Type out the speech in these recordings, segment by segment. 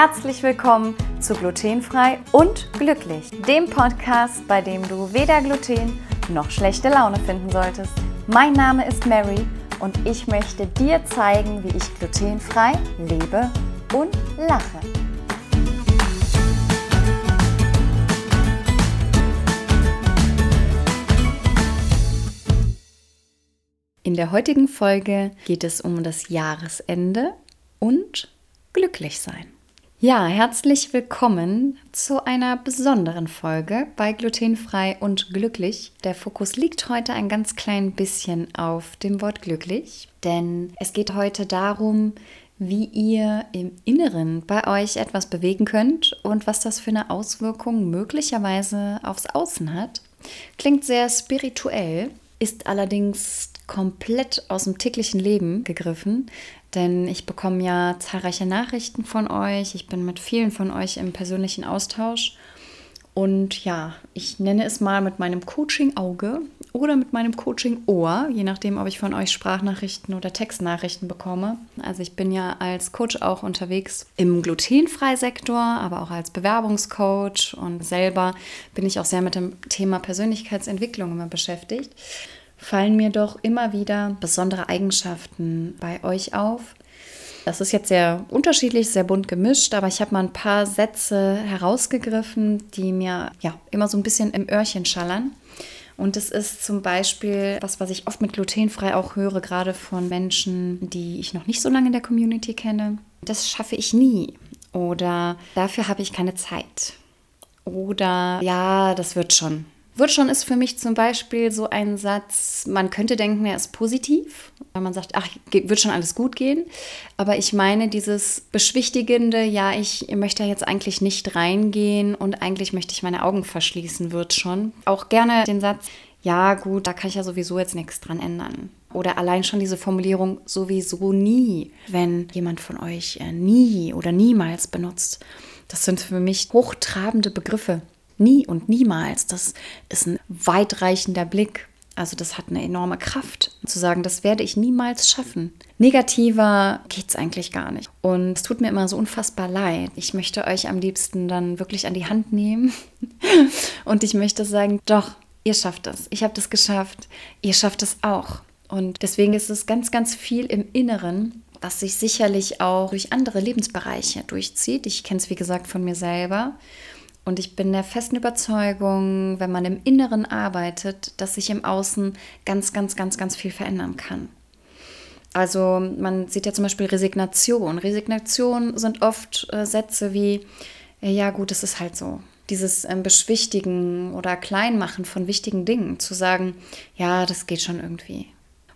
Herzlich willkommen zu Glutenfrei und Glücklich, dem Podcast, bei dem du weder Gluten noch schlechte Laune finden solltest. Mein Name ist Mary und ich möchte dir zeigen, wie ich glutenfrei lebe und lache. In der heutigen Folge geht es um das Jahresende und glücklich sein. Ja, herzlich willkommen zu einer besonderen Folge bei Glutenfrei und Glücklich. Der Fokus liegt heute ein ganz klein bisschen auf dem Wort glücklich, denn es geht heute darum, wie ihr im Inneren bei euch etwas bewegen könnt und was das für eine Auswirkung möglicherweise aufs Außen hat. Klingt sehr spirituell, ist allerdings komplett aus dem täglichen Leben gegriffen, denn ich bekomme ja zahlreiche Nachrichten von euch. Ich bin mit vielen von euch im persönlichen Austausch. Und ja, ich nenne es mal mit meinem Coaching-Auge oder mit meinem Coaching-Ohr, je nachdem, ob ich von euch Sprachnachrichten oder Textnachrichten bekomme. Also ich bin ja als Coach auch unterwegs im Glutenfreisektor, aber auch als Bewerbungscoach und selber bin ich auch sehr mit dem Thema Persönlichkeitsentwicklung immer beschäftigt fallen mir doch immer wieder besondere Eigenschaften bei euch auf. Das ist jetzt sehr unterschiedlich, sehr bunt gemischt, aber ich habe mal ein paar Sätze herausgegriffen, die mir ja immer so ein bisschen im Öhrchen schallern. Und es ist zum Beispiel was, was ich oft mit glutenfrei auch höre, gerade von Menschen, die ich noch nicht so lange in der Community kenne. Das schaffe ich nie. Oder dafür habe ich keine Zeit. Oder ja, das wird schon. Wird schon ist für mich zum Beispiel so ein Satz, man könnte denken, er ist positiv, weil man sagt, ach, wird schon alles gut gehen. Aber ich meine dieses beschwichtigende, ja, ich möchte jetzt eigentlich nicht reingehen und eigentlich möchte ich meine Augen verschließen, wird schon. Auch gerne den Satz, ja, gut, da kann ich ja sowieso jetzt nichts dran ändern. Oder allein schon diese Formulierung sowieso nie, wenn jemand von euch äh, nie oder niemals benutzt. Das sind für mich hochtrabende Begriffe nie und niemals. Das ist ein weitreichender Blick. Also das hat eine enorme Kraft, zu sagen, das werde ich niemals schaffen. Negativer geht es eigentlich gar nicht. Und es tut mir immer so unfassbar leid. Ich möchte euch am liebsten dann wirklich an die Hand nehmen. und ich möchte sagen, doch, ihr schafft es. Ich habe das geschafft. Ihr schafft es auch. Und deswegen ist es ganz, ganz viel im Inneren, was sich sicherlich auch durch andere Lebensbereiche durchzieht. Ich kenne es, wie gesagt, von mir selber. Und ich bin der festen Überzeugung, wenn man im Inneren arbeitet, dass sich im Außen ganz, ganz, ganz, ganz viel verändern kann. Also man sieht ja zum Beispiel Resignation. Resignation sind oft äh, Sätze wie, äh, ja gut, es ist halt so. Dieses ähm, Beschwichtigen oder Kleinmachen von wichtigen Dingen, zu sagen, ja, das geht schon irgendwie.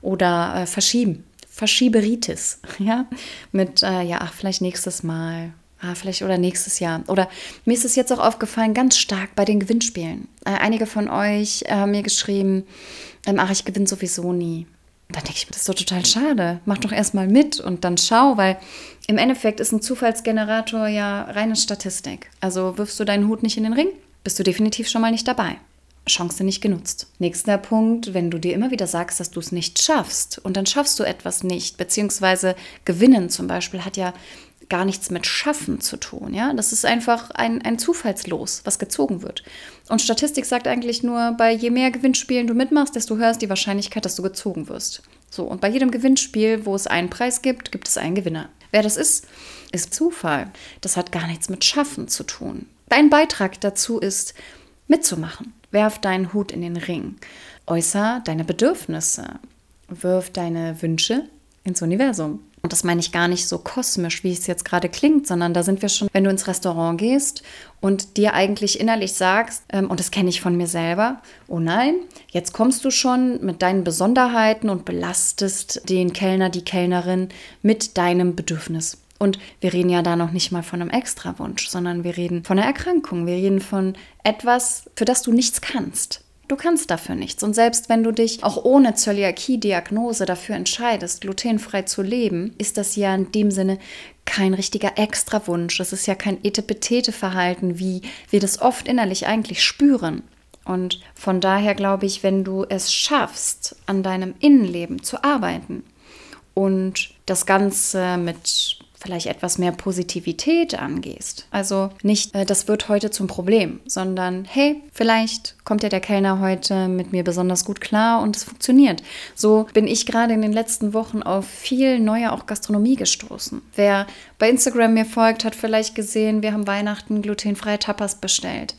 Oder äh, verschieben, Verschieberitis, ja, mit, äh, ja, ach, vielleicht nächstes Mal Ah, vielleicht oder nächstes Jahr. Oder mir ist es jetzt auch aufgefallen, ganz stark bei den Gewinnspielen. Äh, einige von euch haben mir geschrieben, ähm, ach, ich gewinne sowieso nie. Da denke ich mir, das ist doch total schade. Mach doch erstmal mit und dann schau, weil im Endeffekt ist ein Zufallsgenerator ja reine Statistik. Also wirfst du deinen Hut nicht in den Ring, bist du definitiv schon mal nicht dabei. Chance nicht genutzt. Nächster Punkt, wenn du dir immer wieder sagst, dass du es nicht schaffst und dann schaffst du etwas nicht, beziehungsweise gewinnen zum Beispiel hat ja gar nichts mit Schaffen zu tun. Ja? Das ist einfach ein, ein Zufallslos, was gezogen wird. Und Statistik sagt eigentlich nur, bei je mehr Gewinnspielen du mitmachst, desto höher ist die Wahrscheinlichkeit, dass du gezogen wirst. So, und bei jedem Gewinnspiel, wo es einen Preis gibt, gibt es einen Gewinner. Wer das ist, ist Zufall. Das hat gar nichts mit Schaffen zu tun. Dein Beitrag dazu ist, mitzumachen. Werf deinen Hut in den Ring. Äußer deine Bedürfnisse. Wirf deine Wünsche ins Universum. Und das meine ich gar nicht so kosmisch, wie es jetzt gerade klingt, sondern da sind wir schon, wenn du ins Restaurant gehst und dir eigentlich innerlich sagst, ähm, und das kenne ich von mir selber, oh nein, jetzt kommst du schon mit deinen Besonderheiten und belastest den Kellner, die Kellnerin mit deinem Bedürfnis. Und wir reden ja da noch nicht mal von einem Extrawunsch, sondern wir reden von einer Erkrankung. Wir reden von etwas, für das du nichts kannst. Du kannst dafür nichts. Und selbst wenn du dich auch ohne Zöliakie-Diagnose dafür entscheidest, glutenfrei zu leben, ist das ja in dem Sinne kein richtiger Extrawunsch. Es ist ja kein Etepetete-Verhalten, wie wir das oft innerlich eigentlich spüren. Und von daher glaube ich, wenn du es schaffst, an deinem Innenleben zu arbeiten und das Ganze mit vielleicht etwas mehr Positivität angehst. Also nicht, äh, das wird heute zum Problem, sondern hey, vielleicht kommt ja der Kellner heute mit mir besonders gut klar und es funktioniert. So bin ich gerade in den letzten Wochen auf viel neue auch Gastronomie gestoßen. Wer bei Instagram mir folgt, hat vielleicht gesehen, wir haben Weihnachten glutenfreie Tapas bestellt.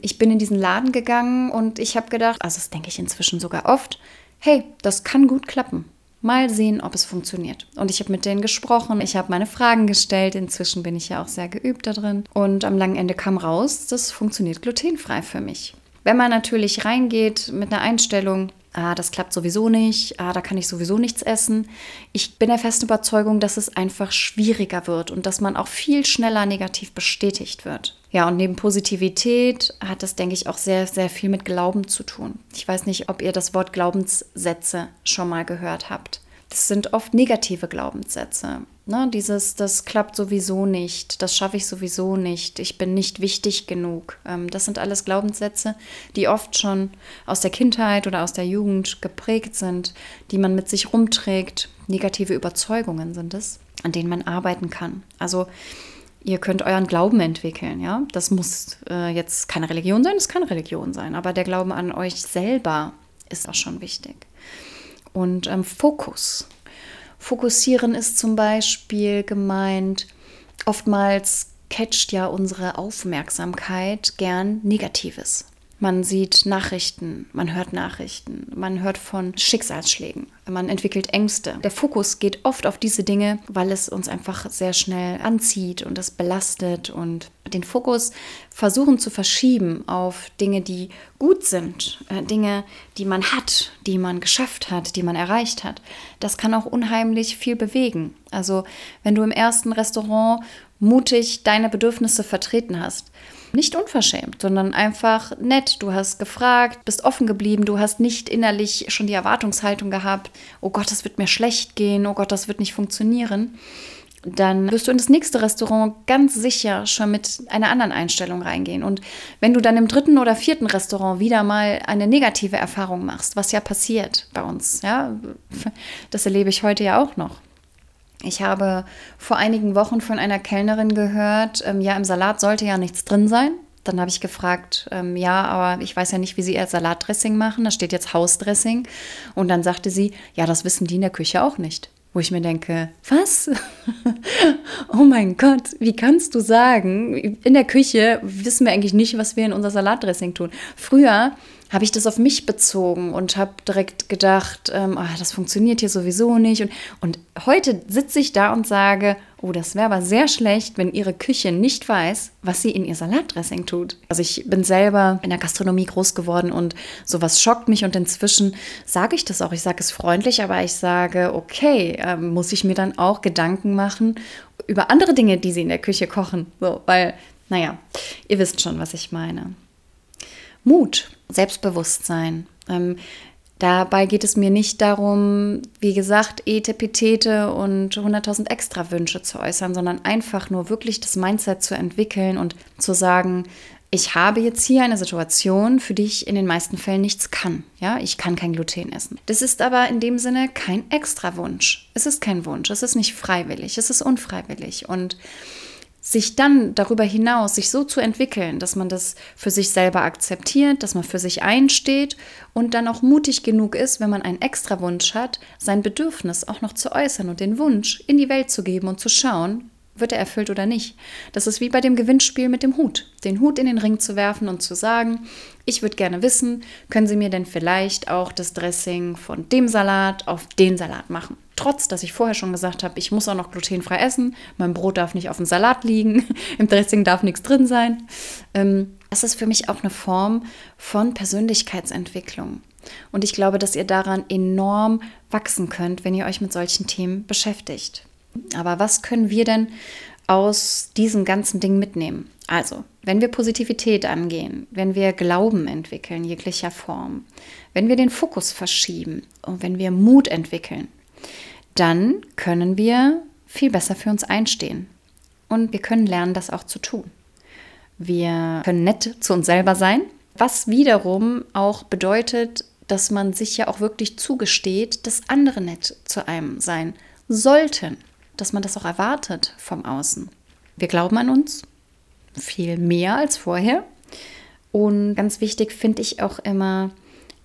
Ich bin in diesen Laden gegangen und ich habe gedacht, also das denke ich inzwischen sogar oft, hey, das kann gut klappen. Mal sehen, ob es funktioniert. Und ich habe mit denen gesprochen, ich habe meine Fragen gestellt. Inzwischen bin ich ja auch sehr geübt da drin. Und am langen Ende kam raus, das funktioniert glutenfrei für mich. Wenn man natürlich reingeht mit einer Einstellung, ah, das klappt sowieso nicht, ah, da kann ich sowieso nichts essen. Ich bin der festen Überzeugung, dass es einfach schwieriger wird und dass man auch viel schneller negativ bestätigt wird. Ja, und neben Positivität hat das, denke ich, auch sehr, sehr viel mit Glauben zu tun. Ich weiß nicht, ob ihr das Wort Glaubenssätze schon mal gehört habt. Das sind oft negative Glaubenssätze. Ne? Dieses, das klappt sowieso nicht, das schaffe ich sowieso nicht, ich bin nicht wichtig genug. Ähm, das sind alles Glaubenssätze, die oft schon aus der Kindheit oder aus der Jugend geprägt sind, die man mit sich rumträgt. Negative Überzeugungen sind es, an denen man arbeiten kann. Also Ihr könnt euren Glauben entwickeln, ja. Das muss äh, jetzt keine Religion sein, es kann Religion sein, aber der Glauben an euch selber ist auch schon wichtig. Und ähm, Fokus. Fokussieren ist zum Beispiel gemeint, oftmals catcht ja unsere Aufmerksamkeit gern Negatives. Man sieht Nachrichten, man hört Nachrichten, man hört von Schicksalsschlägen, man entwickelt Ängste. Der Fokus geht oft auf diese Dinge, weil es uns einfach sehr schnell anzieht und es belastet und den Fokus versuchen zu verschieben auf Dinge, die gut sind, äh, Dinge, die man hat, die man geschafft hat, die man erreicht hat. Das kann auch unheimlich viel bewegen. Also wenn du im ersten Restaurant mutig deine Bedürfnisse vertreten hast, nicht unverschämt, sondern einfach nett. Du hast gefragt, bist offen geblieben, du hast nicht innerlich schon die Erwartungshaltung gehabt, oh Gott, das wird mir schlecht gehen, oh Gott, das wird nicht funktionieren. Dann wirst du in das nächste Restaurant ganz sicher schon mit einer anderen Einstellung reingehen. Und wenn du dann im dritten oder vierten Restaurant wieder mal eine negative Erfahrung machst, was ja passiert bei uns, ja, das erlebe ich heute ja auch noch. Ich habe vor einigen Wochen von einer Kellnerin gehört, ähm, ja, im Salat sollte ja nichts drin sein. Dann habe ich gefragt, ähm, ja, aber ich weiß ja nicht, wie Sie Ihr Salatdressing machen. Da steht jetzt Hausdressing. Und dann sagte sie, ja, das wissen die in der Küche auch nicht. Wo ich mir denke, was? oh mein Gott, wie kannst du sagen, in der Küche wissen wir eigentlich nicht, was wir in unser Salatdressing tun. Früher habe ich das auf mich bezogen und habe direkt gedacht, ähm, oh, das funktioniert hier sowieso nicht. Und, und heute sitze ich da und sage, oh, das wäre aber sehr schlecht, wenn Ihre Küche nicht weiß, was sie in ihr Salatdressing tut. Also ich bin selber in der Gastronomie groß geworden und sowas schockt mich und inzwischen sage ich das auch. Ich sage es freundlich, aber ich sage, okay, ähm, muss ich mir dann auch Gedanken machen über andere Dinge, die Sie in der Küche kochen. So, weil, naja, ihr wisst schon, was ich meine. Mut, Selbstbewusstsein. Ähm, dabei geht es mir nicht darum, wie gesagt, Etepetete und 100.000 extra Wünsche zu äußern, sondern einfach nur wirklich das Mindset zu entwickeln und zu sagen, ich habe jetzt hier eine Situation, für die ich in den meisten Fällen nichts kann. Ja, ich kann kein Gluten essen. Das ist aber in dem Sinne kein extra Wunsch. Es ist kein Wunsch. Es ist nicht freiwillig. Es ist unfreiwillig. Und sich dann darüber hinaus, sich so zu entwickeln, dass man das für sich selber akzeptiert, dass man für sich einsteht und dann auch mutig genug ist, wenn man einen extra Wunsch hat, sein Bedürfnis auch noch zu äußern und den Wunsch in die Welt zu geben und zu schauen, wird er erfüllt oder nicht. Das ist wie bei dem Gewinnspiel mit dem Hut. Den Hut in den Ring zu werfen und zu sagen, ich würde gerne wissen, können Sie mir denn vielleicht auch das Dressing von dem Salat auf den Salat machen? Trotz, dass ich vorher schon gesagt habe, ich muss auch noch glutenfrei essen, mein Brot darf nicht auf dem Salat liegen, im Dressing darf nichts drin sein. Ähm, das ist für mich auch eine Form von Persönlichkeitsentwicklung. Und ich glaube, dass ihr daran enorm wachsen könnt, wenn ihr euch mit solchen Themen beschäftigt. Aber was können wir denn aus diesem ganzen Ding mitnehmen? Also, wenn wir Positivität angehen, wenn wir Glauben entwickeln, jeglicher Form, wenn wir den Fokus verschieben und wenn wir Mut entwickeln, dann können wir viel besser für uns einstehen. Und wir können lernen, das auch zu tun. Wir können nett zu uns selber sein, was wiederum auch bedeutet, dass man sich ja auch wirklich zugesteht, dass andere nett zu einem sein sollten. dass man das auch erwartet vom Außen. Wir glauben an uns viel mehr als vorher. Und ganz wichtig finde ich auch immer,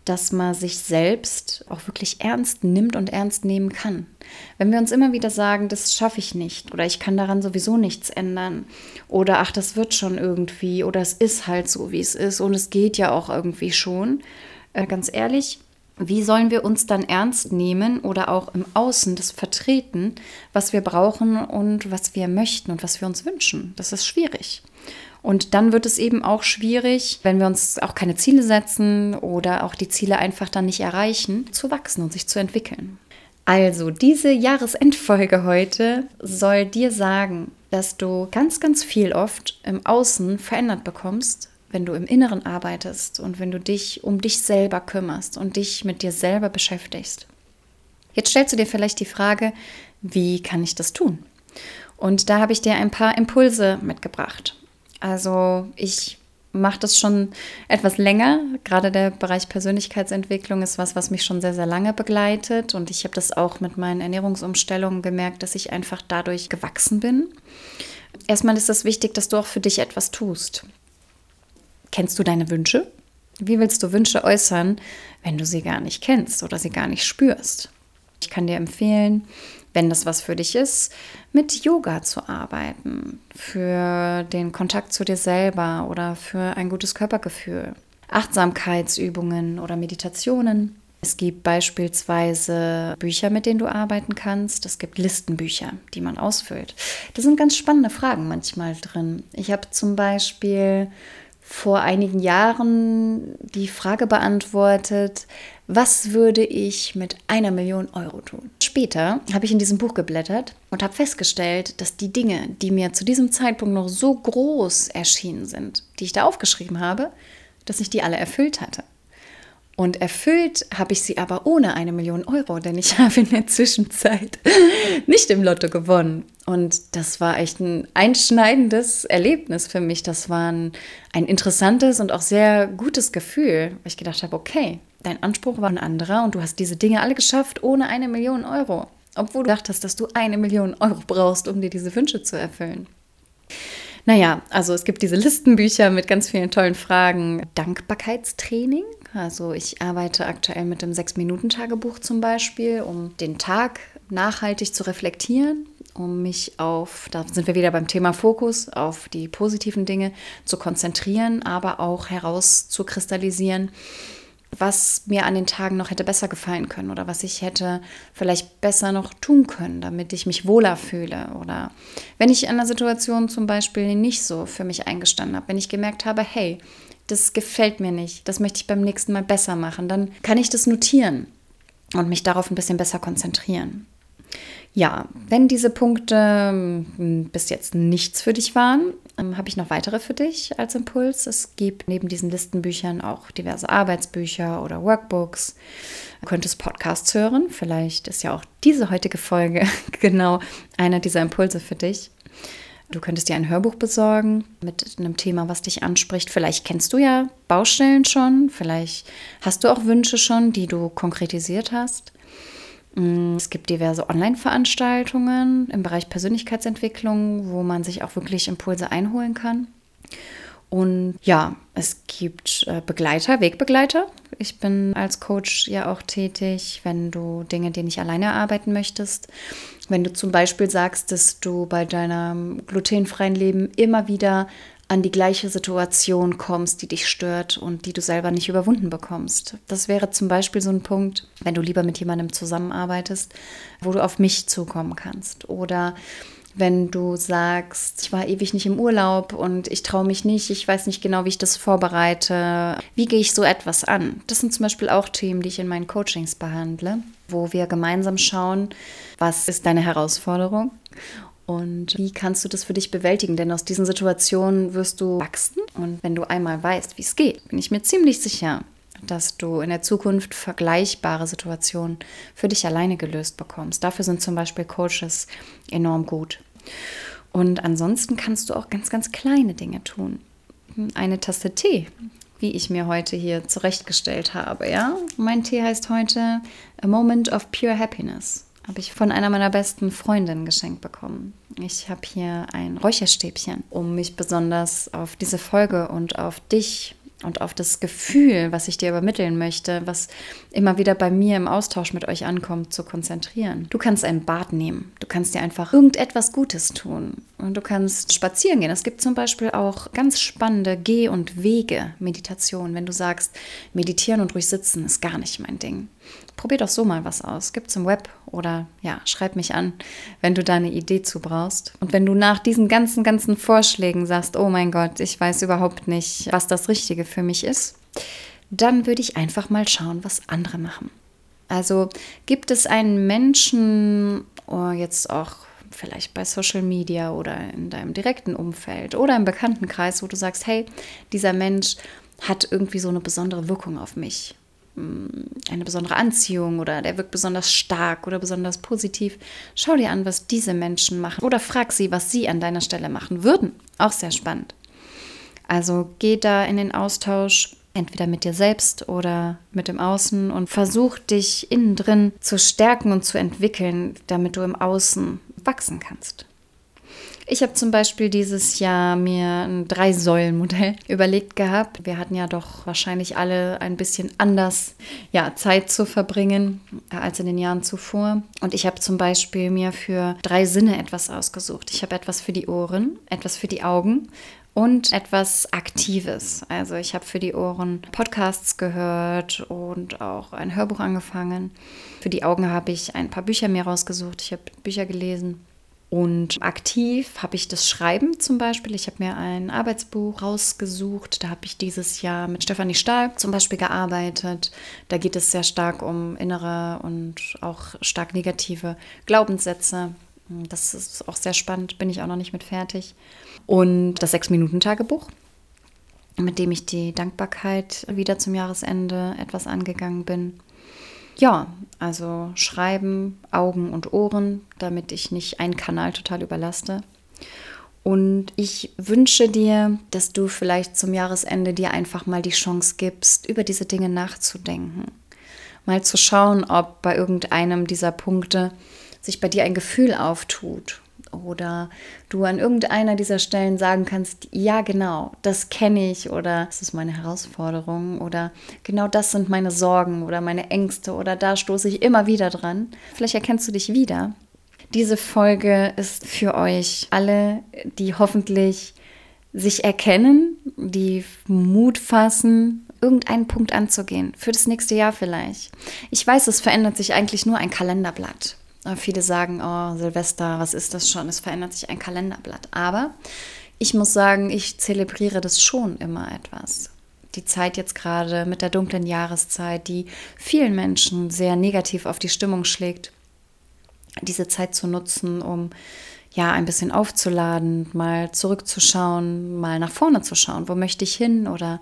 dass man sich selbst auch wirklich ernst nimmt und ernst nehmen kann. Wenn wir uns immer wieder sagen, das schaffe ich nicht oder ich kann daran sowieso nichts ändern oder ach, das wird schon irgendwie oder es ist halt so, wie es ist und es geht ja auch irgendwie schon, äh, ganz ehrlich, wie sollen wir uns dann ernst nehmen oder auch im Außen das vertreten, was wir brauchen und was wir möchten und was wir uns wünschen? Das ist schwierig. Und dann wird es eben auch schwierig, wenn wir uns auch keine Ziele setzen oder auch die Ziele einfach dann nicht erreichen, zu wachsen und sich zu entwickeln. Also, diese Jahresendfolge heute soll dir sagen, dass du ganz, ganz viel oft im Außen verändert bekommst, wenn du im Inneren arbeitest und wenn du dich um dich selber kümmerst und dich mit dir selber beschäftigst. Jetzt stellst du dir vielleicht die Frage, wie kann ich das tun? Und da habe ich dir ein paar Impulse mitgebracht. Also ich mache das schon etwas länger. Gerade der Bereich Persönlichkeitsentwicklung ist was, was mich schon sehr, sehr lange begleitet. Und ich habe das auch mit meinen Ernährungsumstellungen gemerkt, dass ich einfach dadurch gewachsen bin. Erstmal ist es wichtig, dass du auch für dich etwas tust. Kennst du deine Wünsche? Wie willst du Wünsche äußern, wenn du sie gar nicht kennst oder sie gar nicht spürst? Ich kann dir empfehlen, wenn das was für dich ist, mit Yoga zu arbeiten, für den Kontakt zu dir selber oder für ein gutes Körpergefühl. Achtsamkeitsübungen oder Meditationen. Es gibt beispielsweise Bücher, mit denen du arbeiten kannst. Es gibt Listenbücher, die man ausfüllt. Da sind ganz spannende Fragen manchmal drin. Ich habe zum Beispiel vor einigen Jahren die Frage beantwortet, was würde ich mit einer Million Euro tun? Später habe ich in diesem Buch geblättert und habe festgestellt, dass die Dinge, die mir zu diesem Zeitpunkt noch so groß erschienen sind, die ich da aufgeschrieben habe, dass ich die alle erfüllt hatte. Und erfüllt habe ich sie aber ohne eine Million Euro, denn ich habe in der Zwischenzeit nicht im Lotto gewonnen. Und das war echt ein einschneidendes Erlebnis für mich. Das war ein, ein interessantes und auch sehr gutes Gefühl, weil ich gedacht habe, okay, dein Anspruch war ein anderer und du hast diese Dinge alle geschafft ohne eine Million Euro. Obwohl du dachtest, dass du eine Million Euro brauchst, um dir diese Wünsche zu erfüllen. Naja, also es gibt diese Listenbücher mit ganz vielen tollen Fragen. Dankbarkeitstraining. Also ich arbeite aktuell mit dem Sechs-Minuten-Tagebuch zum Beispiel, um den Tag nachhaltig zu reflektieren, um mich auf, da sind wir wieder beim Thema Fokus, auf die positiven Dinge zu konzentrieren, aber auch herauszukristallisieren, was mir an den Tagen noch hätte besser gefallen können oder was ich hätte vielleicht besser noch tun können, damit ich mich wohler fühle. Oder wenn ich in einer Situation zum Beispiel nicht so für mich eingestanden habe, wenn ich gemerkt habe, hey, das gefällt mir nicht, das möchte ich beim nächsten Mal besser machen, dann kann ich das notieren und mich darauf ein bisschen besser konzentrieren. Ja, wenn diese Punkte hm, bis jetzt nichts für dich waren, ähm, habe ich noch weitere für dich als Impuls. Es gibt neben diesen Listenbüchern auch diverse Arbeitsbücher oder Workbooks. Du könntest Podcasts hören. Vielleicht ist ja auch diese heutige Folge genau einer dieser Impulse für dich. Du könntest dir ein Hörbuch besorgen mit einem Thema, was dich anspricht. Vielleicht kennst du ja Baustellen schon, vielleicht hast du auch Wünsche schon, die du konkretisiert hast. Mm, es gibt diverse Online-Veranstaltungen im Bereich Persönlichkeitsentwicklung, wo man sich auch wirklich Impulse einholen kann. Und ja, es gibt äh, Begleiter, Wegbegleiter. Ich bin als Coach ja auch tätig, wenn du Dinge, die nicht alleine erarbeiten möchtest. Wenn du zum Beispiel sagst, dass du bei deinem glutenfreien Leben immer wieder an die gleiche Situation kommst, die dich stört und die du selber nicht überwunden bekommst. Das wäre zum Beispiel so ein Punkt, wenn du lieber mit jemandem zusammenarbeitest, wo du auf mich zukommen kannst. Oder wenn du sagst, ich war ewig nicht im Urlaub und ich traue mich nicht, ich weiß nicht genau, wie ich das vorbereite. Wie gehe ich so etwas an? Das sind zum Beispiel auch Themen, die ich in meinen Coachings behandle, wo wir gemeinsam schauen, was ist deine Herausforderung und wie kannst du das für dich bewältigen? Denn aus diesen Situationen wirst du wachsen. Und wenn du einmal weißt, wie es geht, bin ich mir ziemlich sicher, dass du in der Zukunft vergleichbare Situationen für dich alleine gelöst bekommst. Dafür sind zum Beispiel Coaches enorm gut. Und ansonsten kannst du auch ganz, ganz kleine Dinge tun. Eine Tasse Tee, wie ich mir heute hier zurechtgestellt habe. Ja, mein Tee heißt heute A Moment of Pure Happiness. habe ich von einer meiner besten Freundinnen geschenkt bekommen. Ich habe hier ein Räucherstäbchen, um mich besonders auf diese Folge und auf dich und auf das Gefühl, was ich dir übermitteln möchte, was immer wieder bei mir im Austausch mit euch ankommt, zu konzentrieren. Du kannst ein Bad nehmen. Du kannst dir einfach irgendetwas Gutes tun. Und du kannst spazieren gehen. Es gibt zum Beispiel auch ganz spannende Geh- und Wege-Meditationen, wenn du sagst, meditieren und ruhig sitzen ist gar nicht mein Ding probier doch so mal was aus. Gibt's im Web oder ja, schreib mich an, wenn du da eine Idee zu brauchst. Und wenn du nach diesen ganzen, ganzen Vorschlägen sagst, oh mein Gott, ich weiß überhaupt nicht, was das Richtige für mich ist, dann würde ich einfach mal schauen, was andere machen. Also gibt es einen Menschen, jetzt auch vielleicht bei Social Media oder in deinem direkten Umfeld oder im Bekanntenkreis, wo du sagst, hey, dieser Mensch hat irgendwie so eine besondere Wirkung auf mich eine besondere Anziehung oder der wirkt besonders stark oder besonders positiv. Schau dir an, was diese Menschen machen oder frag sie, was sie an deiner Stelle machen würden. Auch sehr spannend. Also geh da in den Austausch, entweder mit dir selbst oder mit dem Außen und versuch dich innen drin zu stärken und zu entwickeln, damit du im Außen wachsen kannst. Ich habe zum Beispiel dieses Jahr mir ein Drei-Säulen-Modell überlegt gehabt. Wir hatten ja doch wahrscheinlich alle ein bisschen anders ja, Zeit zu verbringen als in den Jahren zuvor. Und ich habe zum Beispiel mir für drei Sinne etwas ausgesucht. Ich habe etwas für die Ohren, etwas für die Augen und etwas Aktives. Also ich habe für die Ohren Podcasts gehört und auch ein Hörbuch angefangen. Für die Augen habe ich ein paar Bücher mir rausgesucht. Ich habe Bücher gelesen. Und aktiv habe ich das Schreiben zum Beispiel. Ich habe mir ein Arbeitsbuch rausgesucht. Da habe ich dieses Jahr mit Stefanie Stahl zum Beispiel gearbeitet. Da geht es sehr stark um innere und auch stark negative Glaubenssätze. Das ist auch sehr spannend, bin ich auch noch nicht mit fertig. Und das Sechs-Minuten-Tagebuch, mit dem ich die Dankbarkeit wieder zum Jahresende etwas angegangen bin. Ja, also Schreiben, Augen und Ohren, damit ich nicht einen Kanal total überlaste. Und ich wünsche dir, dass du vielleicht zum Jahresende dir einfach mal die Chance gibst, über diese Dinge nachzudenken. Mal zu schauen, ob bei irgendeinem dieser Punkte sich bei dir ein Gefühl auftut oder du an irgendeiner dieser Stellen sagen kannst, ja genau, das kenne ich oder das ist meine Herausforderung oder genau das sind meine Sorgen oder meine Ängste oder da stoße ich immer wieder dran. Vielleicht erkennst du dich wieder. Diese Folge ist für euch alle, die hoffentlich sich erkennen, die Mut fassen, irgendeinen Punkt anzugehen, für das nächste Jahr vielleicht. Ich weiß, es verändert sich eigentlich nur ein Kalenderblatt. Viele sagen, oh, Silvester, was ist das schon? Es verändert sich ein Kalenderblatt. Aber ich muss sagen, ich zelebriere das schon immer etwas. Die Zeit jetzt gerade mit der dunklen Jahreszeit, die vielen Menschen sehr negativ auf die Stimmung schlägt, diese Zeit zu nutzen, um ja ein bisschen aufzuladen, mal zurückzuschauen, mal nach vorne zu schauen, wo möchte ich hin oder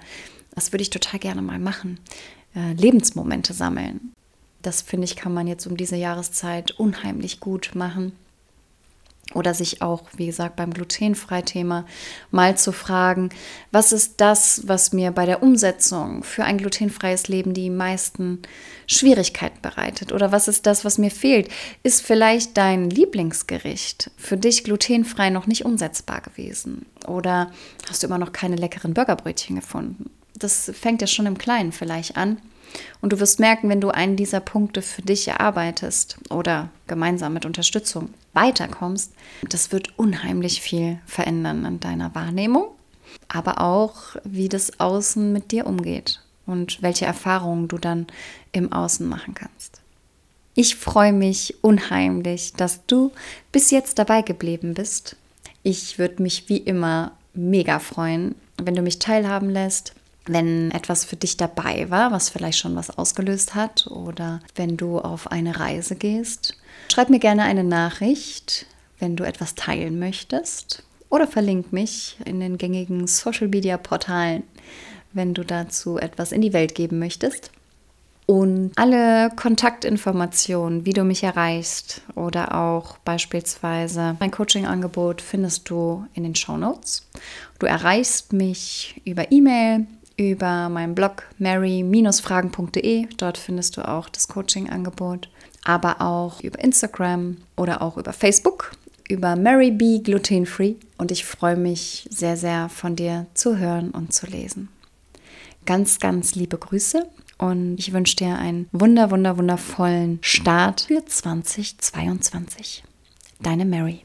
was würde ich total gerne mal machen. Äh, Lebensmomente sammeln. Das finde ich, kann man jetzt um diese Jahreszeit unheimlich gut machen. Oder sich auch, wie gesagt, beim Glutenfrei-Thema mal zu fragen, was ist das, was mir bei der Umsetzung für ein glutenfreies Leben die meisten Schwierigkeiten bereitet? Oder was ist das, was mir fehlt? Ist vielleicht dein Lieblingsgericht für dich glutenfrei noch nicht umsetzbar gewesen? Oder hast du immer noch keine leckeren Burgerbrötchen gefunden? Das fängt ja schon im Kleinen vielleicht an und du wirst merken, wenn du einen dieser Punkte für dich erarbeitest oder gemeinsam mit Unterstützung weiterkommst, das wird unheimlich viel verändern an deiner Wahrnehmung, aber auch, wie das Außen mit dir umgeht und welche Erfahrungen du dann im Außen machen kannst. Ich freue mich unheimlich, dass du bis jetzt dabei geblieben bist. Ich würde mich wie immer mega freuen, wenn du mich teilhaben lässt, wenn etwas für dich dabei war, was vielleicht schon was ausgelöst hat oder wenn du auf eine Reise gehst. Schreib mir gerne eine Nachricht, wenn du etwas teilen möchtest oder verlink mich in den gängigen Social Media Portalen, wenn du dazu etwas in die Welt geben möchtest. Und alle Kontaktinformationen, wie du mich erreichst oder auch beispielsweise mein Coaching-Angebot findest du in den Show Notes. Du erreichst mich über E-Mail, über meinen Blog mary-fragen.de. Dort findest du auch das Coaching-Angebot, aber auch über Instagram oder auch über Facebook über Mary B Gluten Free und ich freue mich sehr, sehr von dir zu hören und zu lesen. Ganz, ganz liebe Grüße und ich wünsche dir einen wunder, wunder, wundervollen Start für 2022. Deine Mary.